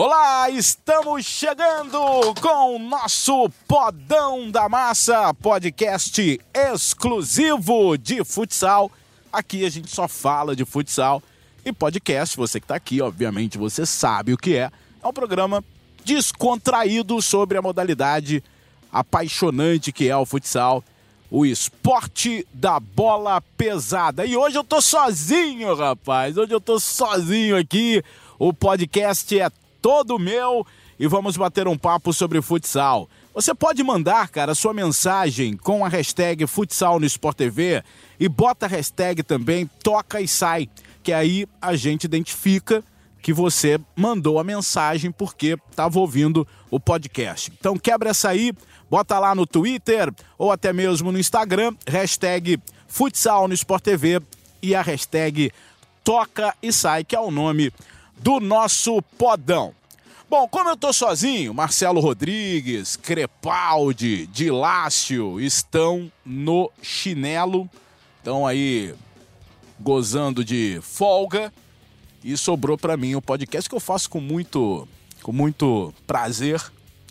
Olá, estamos chegando com o nosso Podão da Massa, podcast exclusivo de futsal. Aqui a gente só fala de futsal e podcast, você que está aqui, obviamente você sabe o que é. É um programa descontraído sobre a modalidade apaixonante que é o futsal, o esporte da bola pesada. E hoje eu tô sozinho, rapaz. Hoje eu tô sozinho aqui. O podcast é todo meu e vamos bater um papo sobre futsal. Você pode mandar, cara, sua mensagem com a hashtag Futsal no Sport TV e bota a hashtag também Toca e Sai, que aí a gente identifica que você mandou a mensagem porque estava ouvindo o podcast. Então quebra essa aí, bota lá no Twitter ou até mesmo no Instagram, hashtag Futsal no Sport TV e a hashtag Toca e Sai, que é o nome do nosso podão. Bom, como eu tô sozinho, Marcelo Rodrigues, Crepaldi, Dilácio estão no chinelo, estão aí gozando de folga e sobrou para mim o podcast que eu faço com muito, com muito prazer,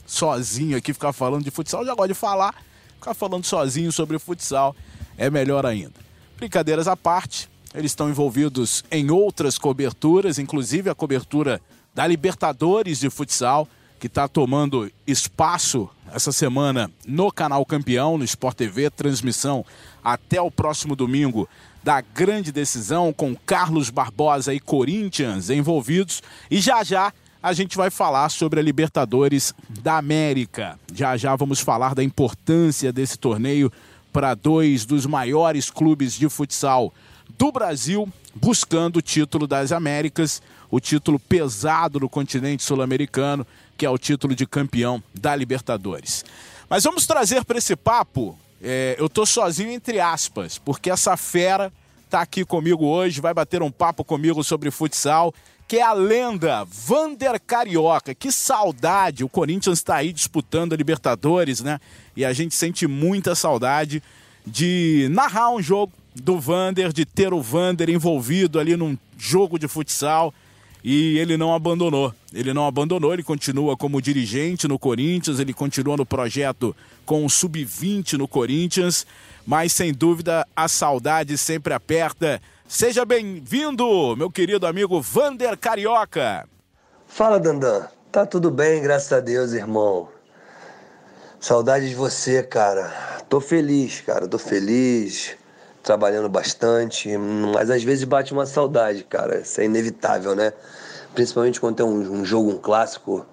sozinho aqui, ficar falando de futsal. Eu já gosto de falar, ficar falando sozinho sobre futsal é melhor ainda. Brincadeiras à parte, eles estão envolvidos em outras coberturas, inclusive a cobertura da Libertadores de Futsal, que está tomando espaço essa semana no canal Campeão, no Sport TV, transmissão até o próximo domingo da grande decisão com Carlos Barbosa e Corinthians envolvidos. E já já a gente vai falar sobre a Libertadores da América. Já já vamos falar da importância desse torneio para dois dos maiores clubes de futsal do Brasil buscando o título das Américas, o título pesado no continente sul-americano, que é o título de campeão da Libertadores. Mas vamos trazer para esse papo, é, eu tô sozinho entre aspas, porque essa fera tá aqui comigo hoje, vai bater um papo comigo sobre futsal, que é a lenda Vander Carioca. Que saudade! O Corinthians está aí disputando a Libertadores, né? E a gente sente muita saudade de narrar um jogo do Vander, de ter o Vander envolvido ali num jogo de futsal e ele não abandonou. Ele não abandonou, ele continua como dirigente no Corinthians, ele continua no projeto com o Sub-20 no Corinthians, mas sem dúvida a saudade sempre aperta. Seja bem-vindo, meu querido amigo Vander Carioca. Fala, Dandan. Tá tudo bem, graças a Deus, irmão. Saudade de você, cara. Tô feliz, cara. Tô feliz trabalhando bastante, mas às vezes bate uma saudade, cara. Isso é inevitável, né? Principalmente quando tem um, um jogo, um clássico,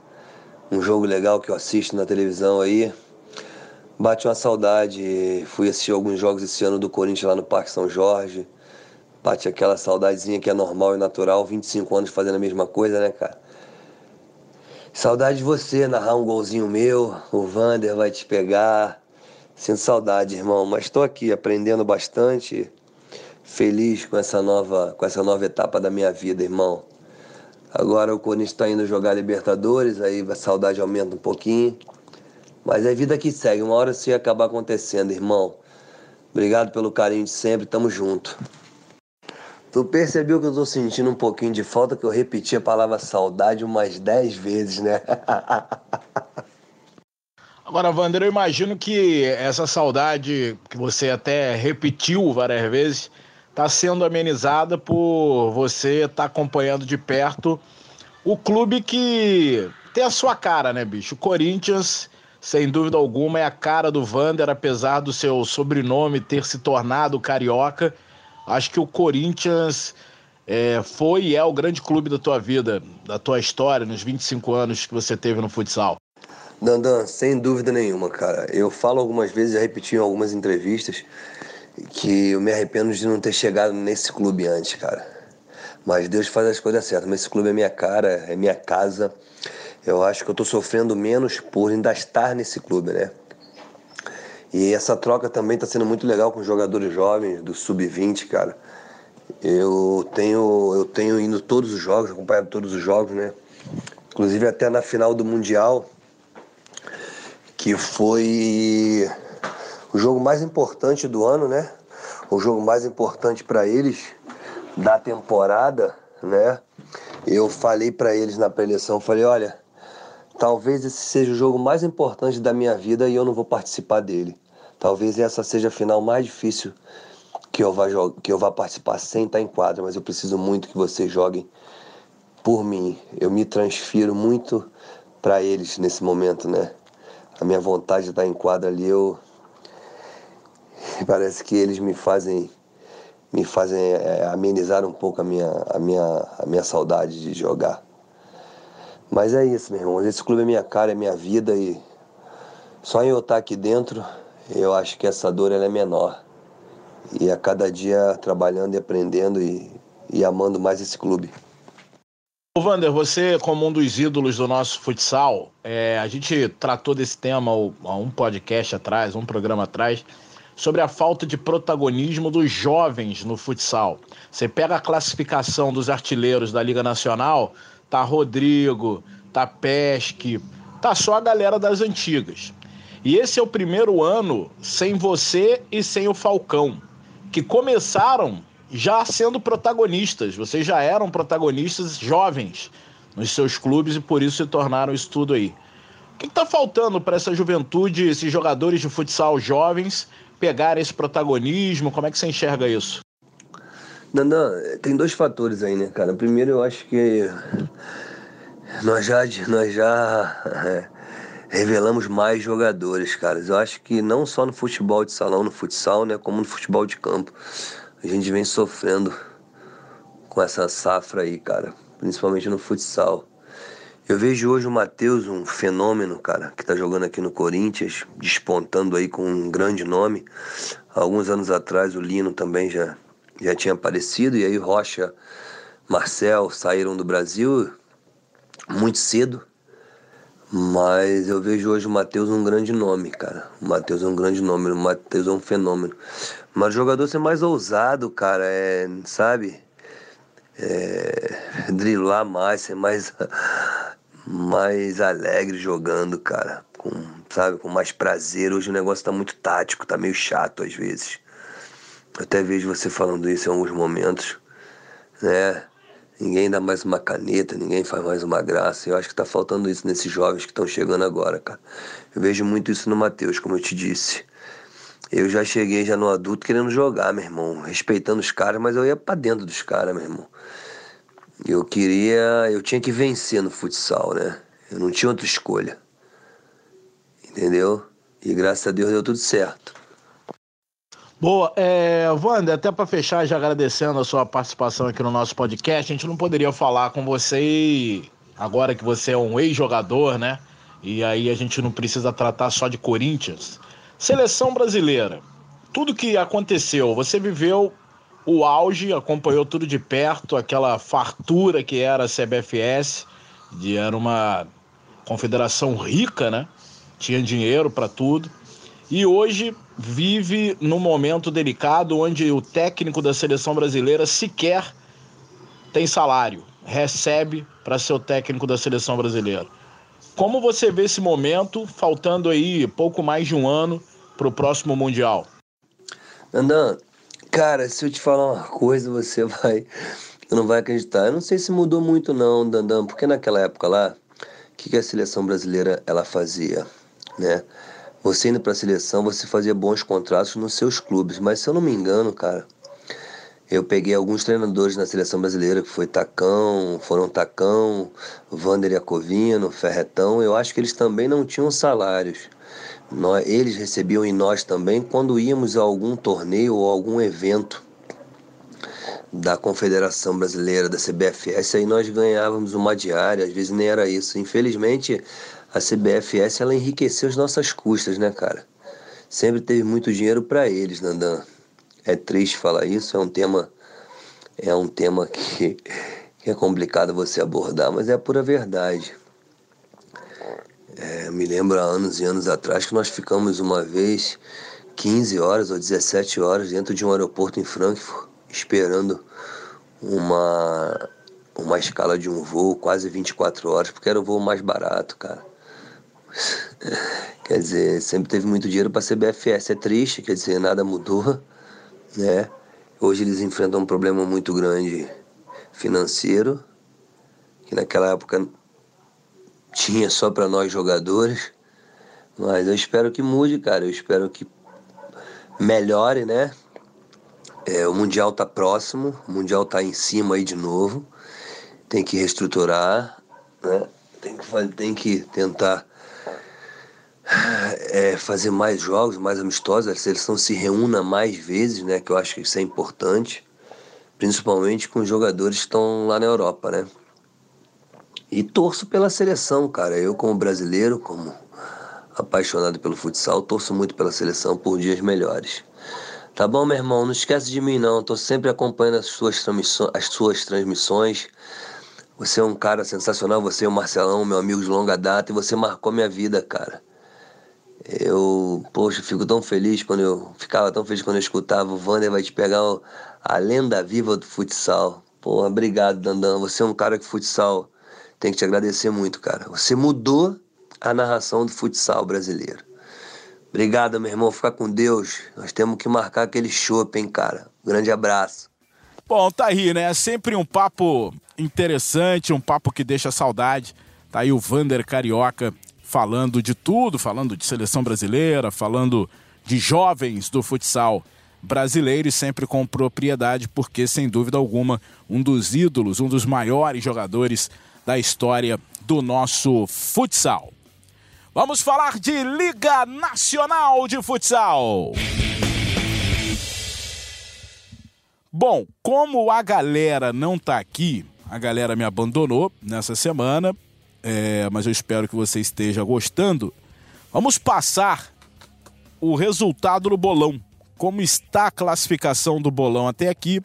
um jogo legal que eu assisto na televisão aí. Bate uma saudade. Fui assistir alguns jogos esse ano do Corinthians lá no Parque São Jorge. Bate aquela saudadezinha que é normal e natural. 25 anos fazendo a mesma coisa, né, cara? Saudade de você narrar um golzinho meu. O Vander vai te pegar. Sinto saudade, irmão, mas estou aqui aprendendo bastante, feliz com essa nova, com essa nova etapa da minha vida, irmão. Agora o Corinthians está indo jogar Libertadores, aí a saudade aumenta um pouquinho. Mas é vida que segue, uma hora isso ia acabar acontecendo, irmão. Obrigado pelo carinho de sempre, tamo junto. Tu percebeu que eu tô sentindo um pouquinho de falta, que eu repeti a palavra saudade umas 10 vezes, né? Agora, Wander, eu imagino que essa saudade que você até repetiu várias vezes está sendo amenizada por você estar tá acompanhando de perto o clube que tem a sua cara, né, bicho? O Corinthians, sem dúvida alguma, é a cara do Vander, apesar do seu sobrenome ter se tornado carioca. Acho que o Corinthians é, foi e é o grande clube da tua vida, da tua história, nos 25 anos que você teve no futsal. Dandan, sem dúvida nenhuma, cara. Eu falo algumas vezes, já repeti em algumas entrevistas, que eu me arrependo de não ter chegado nesse clube antes, cara. Mas Deus faz as coisas certas. Mas esse clube é minha cara, é minha casa. Eu acho que eu tô sofrendo menos por ainda estar nesse clube, né? E essa troca também tá sendo muito legal com os jogadores jovens do sub-20, cara. Eu tenho eu tenho indo todos os jogos, acompanhado todos os jogos, né? Inclusive até na final do mundial, que foi o jogo mais importante do ano, né? O jogo mais importante para eles da temporada, né? eu falei para eles na pré-eleição, falei, olha, talvez esse seja o jogo mais importante da minha vida e eu não vou participar dele. Talvez essa seja a final mais difícil que eu vá, que eu vá participar sem estar em quadra, mas eu preciso muito que vocês joguem por mim. Eu me transfiro muito para eles nesse momento, né? A minha vontade de estar em quadra ali, eu parece que eles me fazem me fazem é, amenizar um pouco a minha, a, minha, a minha saudade de jogar. Mas é isso, meu irmão. Esse clube é minha cara, é minha vida e só em eu estar aqui dentro, eu acho que essa dor ela é menor. E a cada dia trabalhando e aprendendo e, e amando mais esse clube. O Vander, você como um dos ídolos do nosso futsal, é, a gente tratou desse tema há um podcast atrás, um programa atrás, sobre a falta de protagonismo dos jovens no futsal. Você pega a classificação dos artilheiros da Liga Nacional, tá Rodrigo, tá Pesque, tá só a galera das antigas. E esse é o primeiro ano sem você e sem o Falcão, que começaram já sendo protagonistas. Vocês já eram protagonistas jovens nos seus clubes e por isso se tornaram isso tudo aí. O que está faltando para essa juventude, esses jogadores de futsal jovens, pegar esse protagonismo? Como é que você enxerga isso? Dandan, tem dois fatores aí, né, cara? Primeiro, eu acho que nós já, nós já é, revelamos mais jogadores, cara. Eu acho que não só no futebol de salão, no futsal, né, como no futebol de campo. A gente vem sofrendo com essa safra aí, cara, principalmente no futsal. Eu vejo hoje o Matheus, um fenômeno, cara, que tá jogando aqui no Corinthians, despontando aí com um grande nome. Alguns anos atrás o Lino também já, já tinha aparecido, e aí Rocha, Marcel saíram do Brasil muito cedo. Mas eu vejo hoje o Matheus um grande nome, cara. O Matheus é um grande nome, o Matheus é um fenômeno. Mas o jogador ser mais ousado, cara, é, sabe? É, drilar mais, ser mais mais alegre jogando, cara. Com, sabe, com mais prazer. Hoje o negócio tá muito tático, tá meio chato às vezes. Eu até vejo você falando isso em alguns momentos, né? Ninguém dá mais uma caneta, ninguém faz mais uma graça. Eu acho que tá faltando isso nesses jovens que estão chegando agora, cara. Eu vejo muito isso no Matheus, como eu te disse. Eu já cheguei já no adulto querendo jogar, meu irmão, respeitando os caras, mas eu ia para dentro dos caras, meu irmão. Eu queria. Eu tinha que vencer no futsal, né? Eu não tinha outra escolha. Entendeu? E graças a Deus deu tudo certo. Boa, é, Wander, até para fechar, já agradecendo a sua participação aqui no nosso podcast, a gente não poderia falar com você agora que você é um ex-jogador, né? E aí a gente não precisa tratar só de Corinthians. Seleção brasileira, tudo que aconteceu, você viveu o auge, acompanhou tudo de perto, aquela fartura que era a CBFS, de, era uma confederação rica, né? Tinha dinheiro para tudo. E hoje vive num momento delicado onde o técnico da seleção brasileira sequer tem salário, recebe para ser o técnico da seleção brasileira. Como você vê esse momento, faltando aí pouco mais de um ano para o próximo Mundial? Andan, Cara, se eu te falar uma coisa, você vai. não vai acreditar. Eu não sei se mudou muito, não, Dandan, porque naquela época lá, o que, que a seleção brasileira ela fazia? Né? Você indo para a seleção, você fazia bons contratos nos seus clubes, mas se eu não me engano, cara, eu peguei alguns treinadores na seleção brasileira, que foi Tacão, foram Tacão, Vander Iacovino, Ferretão, eu acho que eles também não tinham salários. Nós, eles recebiam em nós também quando íamos a algum torneio ou algum evento da Confederação Brasileira, da CBFS, aí nós ganhávamos uma diária, às vezes nem era isso. Infelizmente, a CBFS ela enriqueceu as nossas custas, né, cara? Sempre teve muito dinheiro para eles, Nandan. É triste falar isso, é um tema é um tema que, que é complicado você abordar, mas é a pura verdade. É, me lembro há anos e anos atrás que nós ficamos uma vez 15 horas ou 17 horas dentro de um aeroporto em Frankfurt, esperando uma, uma escala de um voo quase 24 horas, porque era o voo mais barato, cara. quer dizer, sempre teve muito dinheiro para a CBFS. É triste, quer dizer, nada mudou, né? Hoje eles enfrentam um problema muito grande financeiro, que naquela época tinha só para nós jogadores. Mas eu espero que mude, cara. Eu espero que melhore, né? É, o Mundial tá próximo, o Mundial tá em cima aí de novo. Tem que reestruturar, né? Tem que, tem que tentar é, fazer mais jogos, mais amistosos. A seleção se reúna mais vezes, né? Que eu acho que isso é importante. Principalmente com os jogadores que estão lá na Europa, né? E torço pela seleção, cara. Eu, como brasileiro, como apaixonado pelo futsal, torço muito pela seleção por dias melhores. Tá bom, meu irmão? Não esquece de mim, não. Tô sempre acompanhando as suas, transmissões, as suas transmissões. Você é um cara sensacional. Você é o Marcelão, meu amigo de longa data, e você marcou minha vida, cara. Eu, poxa, fico tão feliz quando eu. Ficava tão feliz quando eu escutava o Vander vai te pegar a lenda viva do futsal. Pô, obrigado, Dandan. Você é um cara que futsal tem que te agradecer muito, cara. Você mudou a narração do futsal brasileiro. Obrigado, meu irmão. Fica com Deus. Nós temos que marcar aquele chopp, hein, cara. Grande abraço. Bom, tá aí, né? Sempre um papo interessante, um papo que deixa saudade. Tá aí o Vander Carioca falando de tudo, falando de seleção brasileira, falando de jovens do futsal brasileiro e sempre com propriedade, porque sem dúvida alguma, um dos ídolos, um dos maiores jogadores da história do nosso futsal. Vamos falar de Liga Nacional de Futsal. Bom, como a galera não tá aqui, a galera me abandonou nessa semana, é, mas eu espero que você esteja gostando. Vamos passar o resultado do bolão. Como está a classificação do bolão até aqui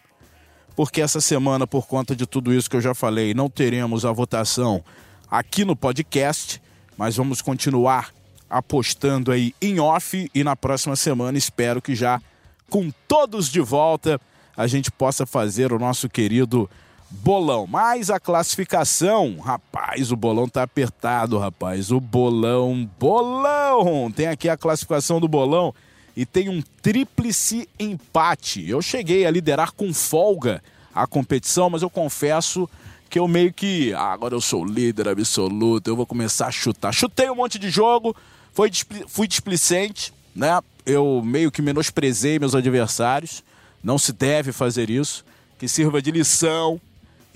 porque essa semana, por conta de tudo isso que eu já falei, não teremos a votação aqui no podcast, mas vamos continuar apostando aí em off e na próxima semana espero que já com todos de volta a gente possa fazer o nosso querido bolão. Mas a classificação, rapaz, o bolão tá apertado, rapaz. O bolão, bolão! Tem aqui a classificação do bolão e tem um tríplice empate. Eu cheguei a liderar com folga a competição, mas eu confesso que eu meio que. Ah, agora eu sou líder absoluto, eu vou começar a chutar. Chutei um monte de jogo, foi, fui displicente, né? Eu meio que menosprezei meus adversários. Não se deve fazer isso. Que sirva de lição.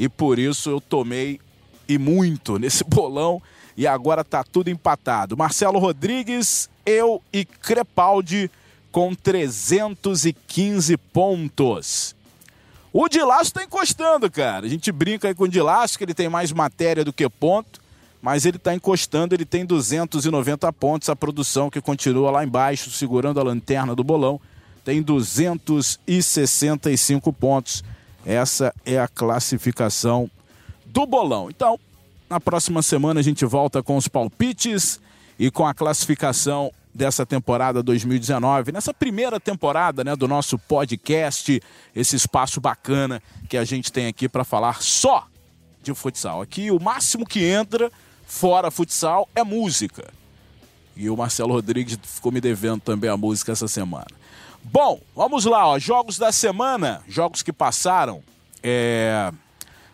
E por isso eu tomei e muito nesse bolão. E agora tá tudo empatado. Marcelo Rodrigues, eu e Crepaldi com 315 pontos. O Dilaço está encostando, cara. A gente brinca aí com o Dilaço, que ele tem mais matéria do que ponto, mas ele está encostando, ele tem 290 pontos. A produção que continua lá embaixo, segurando a lanterna do bolão, tem 265 pontos. Essa é a classificação do bolão. Então, na próxima semana a gente volta com os palpites e com a classificação dessa temporada 2019, nessa primeira temporada né, do nosso podcast, esse espaço bacana que a gente tem aqui para falar só de futsal. Aqui o máximo que entra fora futsal é música. E o Marcelo Rodrigues ficou me devendo também a música essa semana. Bom, vamos lá, ó, jogos da semana, jogos que passaram. É...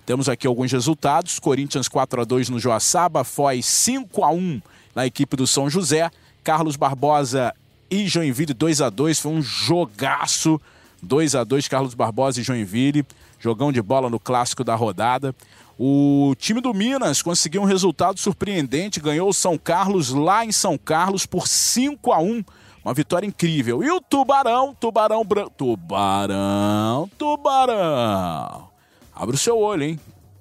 Temos aqui alguns resultados. Corinthians 4 a 2 no Joaçaba, Foz 5 a 1 na equipe do São José. Carlos Barbosa e Joinville 2 a 2 foi um jogaço. 2 a 2 Carlos Barbosa e Joinville, jogão de bola no clássico da rodada. O time do Minas conseguiu um resultado surpreendente, ganhou o São Carlos lá em São Carlos por 5 a 1 uma vitória incrível. E o Tubarão, Tubarão Branco, Tubarão, Tubarão. Abre o seu olho, hein?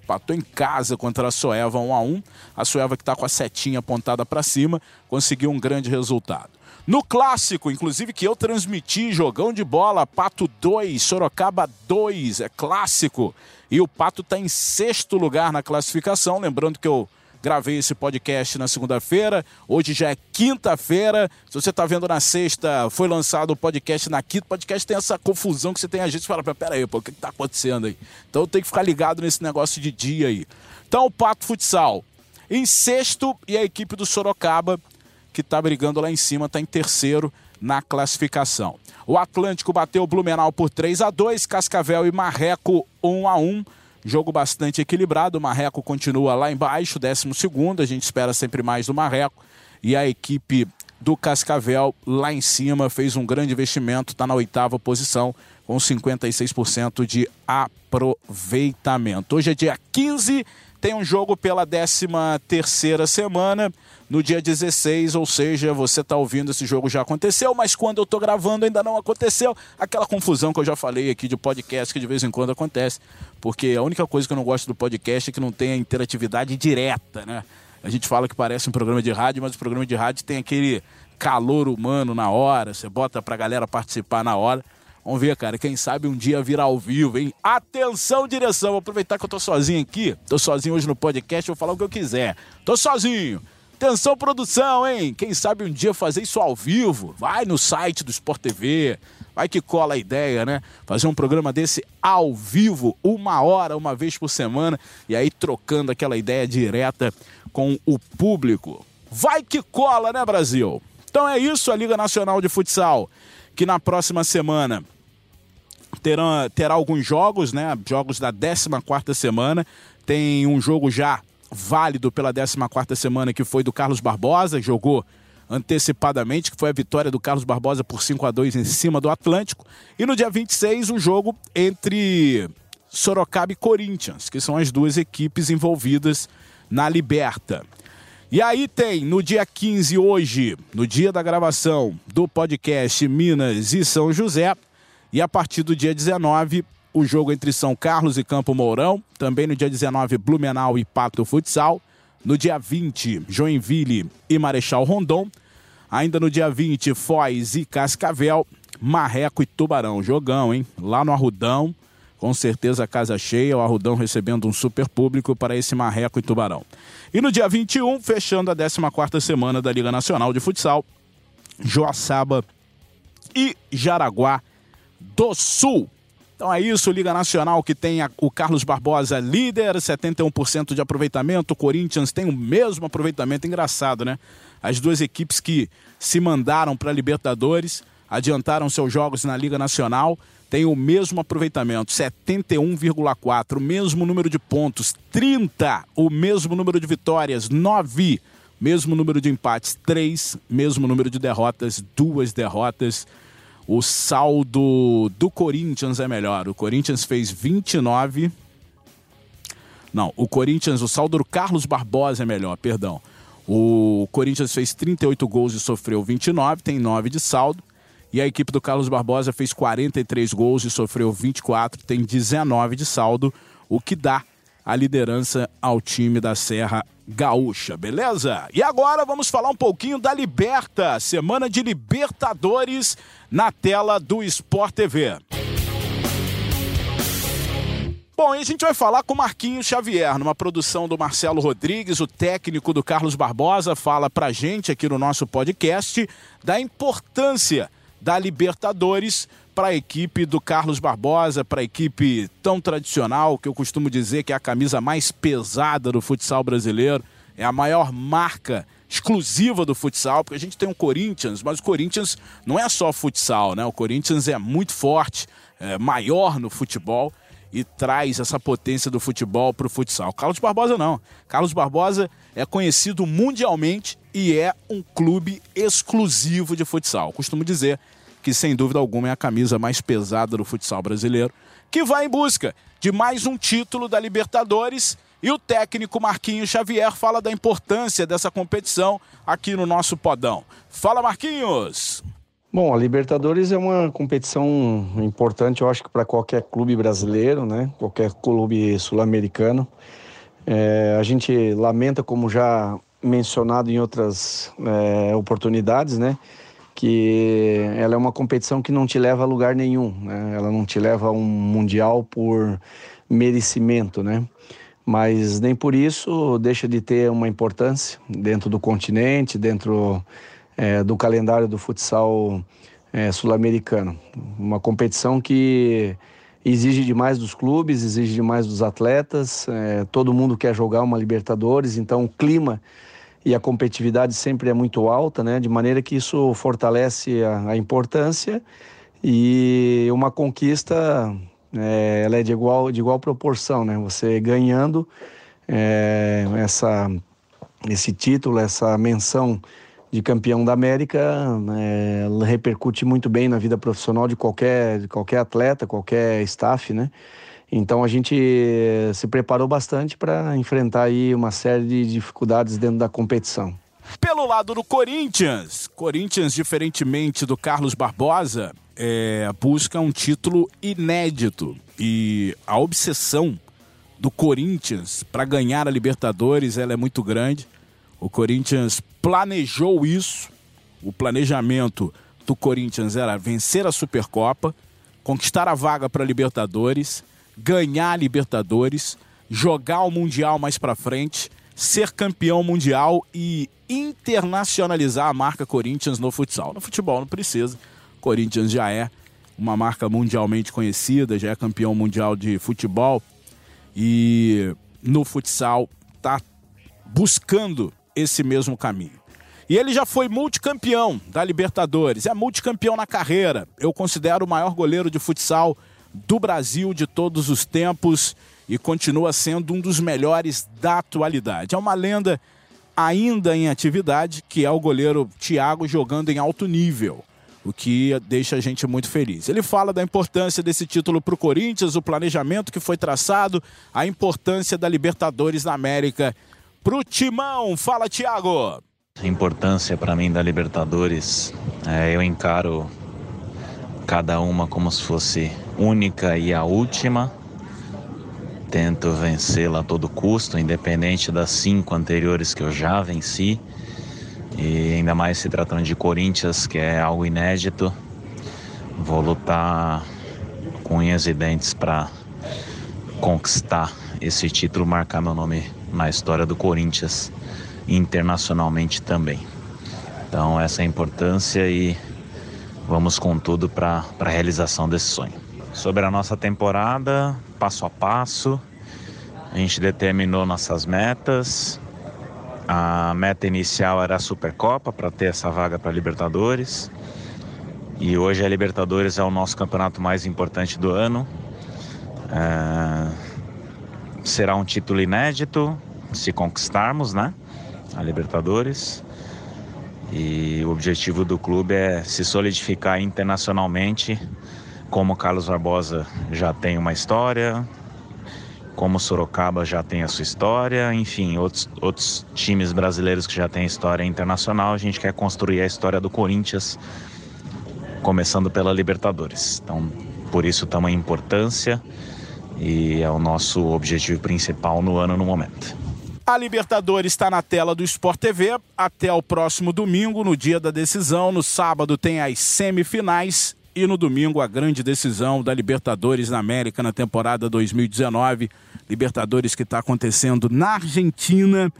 empatou em casa contra a Soeva 1 a 1. A Soeva que está com a setinha apontada para cima, conseguiu um grande resultado. No clássico, inclusive que eu transmiti, jogão de bola, Pato 2, Sorocaba 2, é clássico. E o Pato está em sexto lugar na classificação, lembrando que eu Gravei esse podcast na segunda-feira, hoje já é quinta-feira. Se você está vendo na sexta, foi lançado o podcast na quinta. O podcast tem essa confusão que você tem a gente fala, peraí, pô, o que está acontecendo aí? Então tem que ficar ligado nesse negócio de dia aí. Então o Pato Futsal em sexto e a equipe do Sorocaba, que está brigando lá em cima, está em terceiro na classificação. O Atlântico bateu o Blumenau por 3 a 2 Cascavel e Marreco 1 a 1 Jogo bastante equilibrado. O Marreco continua lá embaixo, 12. A gente espera sempre mais do Marreco. E a equipe do Cascavel lá em cima fez um grande investimento, está na oitava posição com 56% de aproveitamento. Hoje é dia 15, tem um jogo pela 13 terceira semana, no dia 16, ou seja, você está ouvindo esse jogo já aconteceu, mas quando eu estou gravando ainda não aconteceu. Aquela confusão que eu já falei aqui de podcast que de vez em quando acontece, porque a única coisa que eu não gosto do podcast é que não tem a interatividade direta, né? A gente fala que parece um programa de rádio, mas o programa de rádio tem aquele calor humano na hora, você bota pra galera participar na hora. Vamos ver, cara, quem sabe um dia virar ao vivo, hein? Atenção, direção, vou aproveitar que eu tô sozinho aqui, tô sozinho hoje no podcast, vou falar o que eu quiser. Tô sozinho. Atenção, produção, hein? Quem sabe um dia fazer isso ao vivo? Vai no site do Sport TV, vai que cola a ideia, né? Fazer um programa desse ao vivo, uma hora, uma vez por semana, e aí trocando aquela ideia direta com o público. Vai que cola, né, Brasil? Então é isso, a Liga Nacional de Futsal, que na próxima semana terá, terá alguns jogos, né? Jogos da 14 semana. Tem um jogo já válido pela 14 semana que foi do Carlos Barbosa, jogou antecipadamente, que foi a vitória do Carlos Barbosa por 5 a 2 em cima do Atlântico. E no dia 26, um jogo entre Sorocaba e Corinthians, que são as duas equipes envolvidas na Liberta. E aí tem, no dia 15, hoje, no dia da gravação do podcast Minas e São José, e a partir do dia 19, o jogo entre São Carlos e Campo Mourão. Também no dia 19, Blumenau e Pacto Futsal. No dia 20, Joinville e Marechal Rondon. Ainda no dia 20, Foz e Cascavel. Marreco e Tubarão. Jogão, hein? Lá no Arrudão. Com certeza casa cheia, o Arrudão recebendo um super público para esse Marreco e Tubarão. E no dia 21, fechando a 14 semana da Liga Nacional de Futsal, Joaçaba e Jaraguá do Sul. Então é isso, Liga Nacional que tem a, o Carlos Barbosa líder, 71% de aproveitamento. O Corinthians tem o mesmo aproveitamento, engraçado, né? As duas equipes que se mandaram para a Libertadores, adiantaram seus jogos na Liga Nacional, têm o mesmo aproveitamento, 71,4, o mesmo número de pontos, 30, o mesmo número de vitórias, 9, mesmo número de empates, 3, mesmo número de derrotas, duas derrotas. O saldo do Corinthians é melhor. O Corinthians fez 29. Não, o Corinthians, o saldo do Carlos Barbosa é melhor, perdão. O Corinthians fez 38 gols e sofreu 29, tem 9 de saldo. E a equipe do Carlos Barbosa fez 43 gols e sofreu 24, tem 19 de saldo, o que dá a liderança ao time da Serra Gaúcha, beleza? E agora vamos falar um pouquinho da Liberta, semana de Libertadores na tela do Sport TV. Bom, e a gente vai falar com Marquinhos Xavier, numa produção do Marcelo Rodrigues, o técnico do Carlos Barbosa, fala pra gente aqui no nosso podcast da importância da Libertadores para a equipe do Carlos Barbosa, para a equipe tão tradicional, que eu costumo dizer que é a camisa mais pesada do futsal brasileiro, é a maior marca exclusiva do futsal, porque a gente tem um Corinthians, mas o Corinthians não é só futsal, né? O Corinthians é muito forte, é maior no futebol e traz essa potência do futebol para o futsal. Carlos Barbosa não. Carlos Barbosa é conhecido mundialmente e é um clube exclusivo de futsal. Costumo dizer que sem dúvida alguma é a camisa mais pesada do futsal brasileiro, que vai em busca de mais um título da Libertadores. E o técnico Marquinhos Xavier fala da importância dessa competição aqui no nosso podão. Fala, Marquinhos! Bom, a Libertadores é uma competição importante, eu acho que para qualquer clube brasileiro, né? Qualquer clube sul-americano. É, a gente lamenta, como já mencionado em outras é, oportunidades, né? que ela é uma competição que não te leva a lugar nenhum, né? Ela não te leva a um mundial por merecimento, né? Mas nem por isso deixa de ter uma importância dentro do continente, dentro é, do calendário do futsal é, sul-americano. Uma competição que exige demais dos clubes, exige demais dos atletas. É, todo mundo quer jogar uma Libertadores, então o clima e a competitividade sempre é muito alta, né? De maneira que isso fortalece a, a importância e uma conquista é, ela é de igual, de igual proporção, né? Você ganhando é, essa, esse título, essa menção de campeão da América, é, repercute muito bem na vida profissional de qualquer, de qualquer atleta, qualquer staff, né? Então a gente se preparou bastante para enfrentar aí uma série de dificuldades dentro da competição. Pelo lado do Corinthians, Corinthians, diferentemente do Carlos Barbosa, é, busca um título inédito. E a obsessão do Corinthians para ganhar a Libertadores ela é muito grande. O Corinthians planejou isso. O planejamento do Corinthians era vencer a Supercopa, conquistar a vaga para Libertadores, ganhar a Libertadores, jogar o Mundial mais para frente, ser campeão mundial e internacionalizar a marca Corinthians no futsal. No futebol não precisa. Corinthians já é uma marca mundialmente conhecida, já é campeão mundial de futebol e no futsal está buscando esse mesmo caminho. E ele já foi multicampeão da Libertadores, é multicampeão na carreira. Eu considero o maior goleiro de futsal do Brasil de todos os tempos e continua sendo um dos melhores da atualidade. É uma lenda ainda em atividade, que é o goleiro Thiago jogando em alto nível, o que deixa a gente muito feliz. Ele fala da importância desse título para o Corinthians, o planejamento que foi traçado, a importância da Libertadores na América para o Timão. Fala, Thiago! A importância para mim da Libertadores, é, eu encaro cada uma como se fosse única e a última. Tento vencê-la a todo custo, independente das cinco anteriores que eu já venci. E ainda mais se tratando de Corinthians, que é algo inédito. Vou lutar com unhas e dentes para conquistar esse título, marcar meu nome na história do Corinthians internacionalmente também. Então, essa é a importância e vamos com tudo para a realização desse sonho sobre a nossa temporada, passo a passo. A gente determinou nossas metas. A meta inicial era a Supercopa para ter essa vaga para Libertadores. E hoje a Libertadores é o nosso campeonato mais importante do ano. É... Será um título inédito se conquistarmos, né? A Libertadores. E o objetivo do clube é se solidificar internacionalmente como Carlos Barbosa já tem uma história, como Sorocaba já tem a sua história, enfim, outros, outros times brasileiros que já têm história internacional, a gente quer construir a história do Corinthians, começando pela Libertadores. Então, por isso tamanha importância e é o nosso objetivo principal no ano no momento. A Libertadores está na tela do Sport TV até o próximo domingo, no dia da decisão. No sábado tem as semifinais e no domingo, a grande decisão da Libertadores na América na temporada 2019. Libertadores que está acontecendo na Argentina.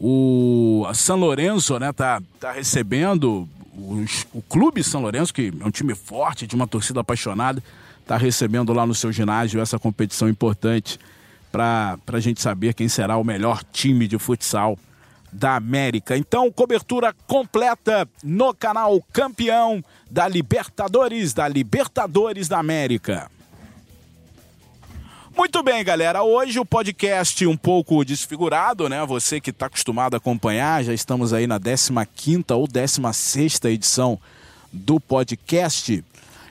O São Lourenço né, tá, tá recebendo os, o Clube São Lourenço, que é um time forte, de uma torcida apaixonada, está recebendo lá no seu ginásio essa competição importante para a gente saber quem será o melhor time de futsal da América. Então, cobertura completa no canal Campeão da Libertadores, da Libertadores da América. Muito bem, galera. Hoje o podcast um pouco desfigurado, né? Você que está acostumado a acompanhar, já estamos aí na 15 ou 16 edição do podcast.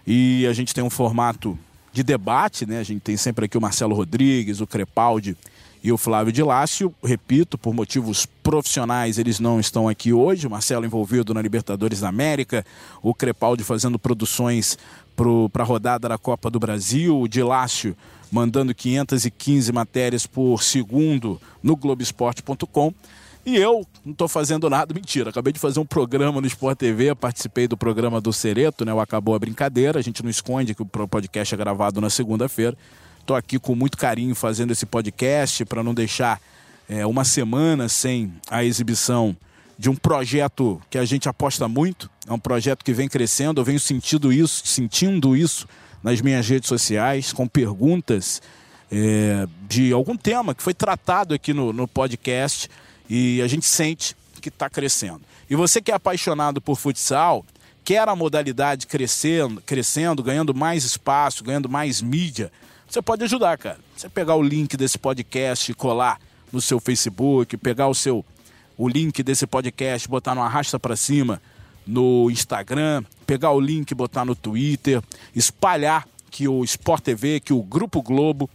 E a gente tem um formato de debate, né? A gente tem sempre aqui o Marcelo Rodrigues, o Crepaldi e o Flávio de Lácio. Repito, por motivos profissionais, eles não estão aqui hoje. O Marcelo envolvido na Libertadores da América, o Crepaldi fazendo produções para a rodada da Copa do Brasil, o de Lácio mandando 515 matérias por segundo no Globoesporte.com. E eu não estou fazendo nada, mentira. Acabei de fazer um programa no Sport TV, participei do programa do Cereto, né? O Acabou a Brincadeira. A gente não esconde que o podcast é gravado na segunda-feira. Estou aqui com muito carinho fazendo esse podcast para não deixar é, uma semana sem a exibição de um projeto que a gente aposta muito. É um projeto que vem crescendo. Eu venho sentindo isso, sentindo isso nas minhas redes sociais, com perguntas é, de algum tema que foi tratado aqui no, no podcast e a gente sente que está crescendo. E você que é apaixonado por futsal, quer a modalidade crescendo, crescendo, ganhando mais espaço, ganhando mais mídia, você pode ajudar, cara. Você pegar o link desse podcast e colar no seu Facebook, pegar o seu o link desse podcast, botar no arrasta para cima no Instagram, pegar o link, botar no Twitter, espalhar que o Sport TV, que o Grupo Globo,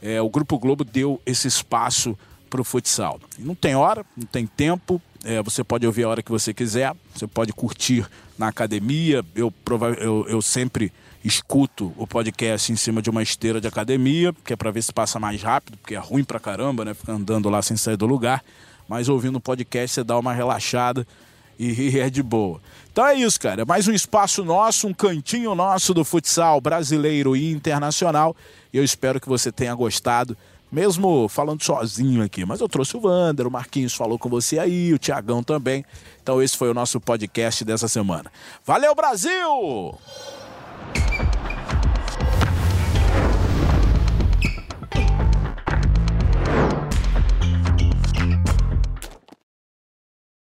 é, o Grupo Globo deu esse espaço para o futsal. Não tem hora, não tem tempo, é, você pode ouvir a hora que você quiser, você pode curtir na academia. Eu, eu, eu sempre escuto o podcast em cima de uma esteira de academia, que é para ver se passa mais rápido, porque é ruim pra caramba, né? Ficar andando lá sem sair do lugar. Mas ouvindo o podcast você dá uma relaxada e é de boa. Então é isso, cara. É mais um espaço nosso, um cantinho nosso do futsal brasileiro e internacional. Eu espero que você tenha gostado mesmo falando sozinho aqui, mas eu trouxe o Vander, o Marquinhos falou com você aí, o Tiagão também. Então esse foi o nosso podcast dessa semana. Valeu, Brasil!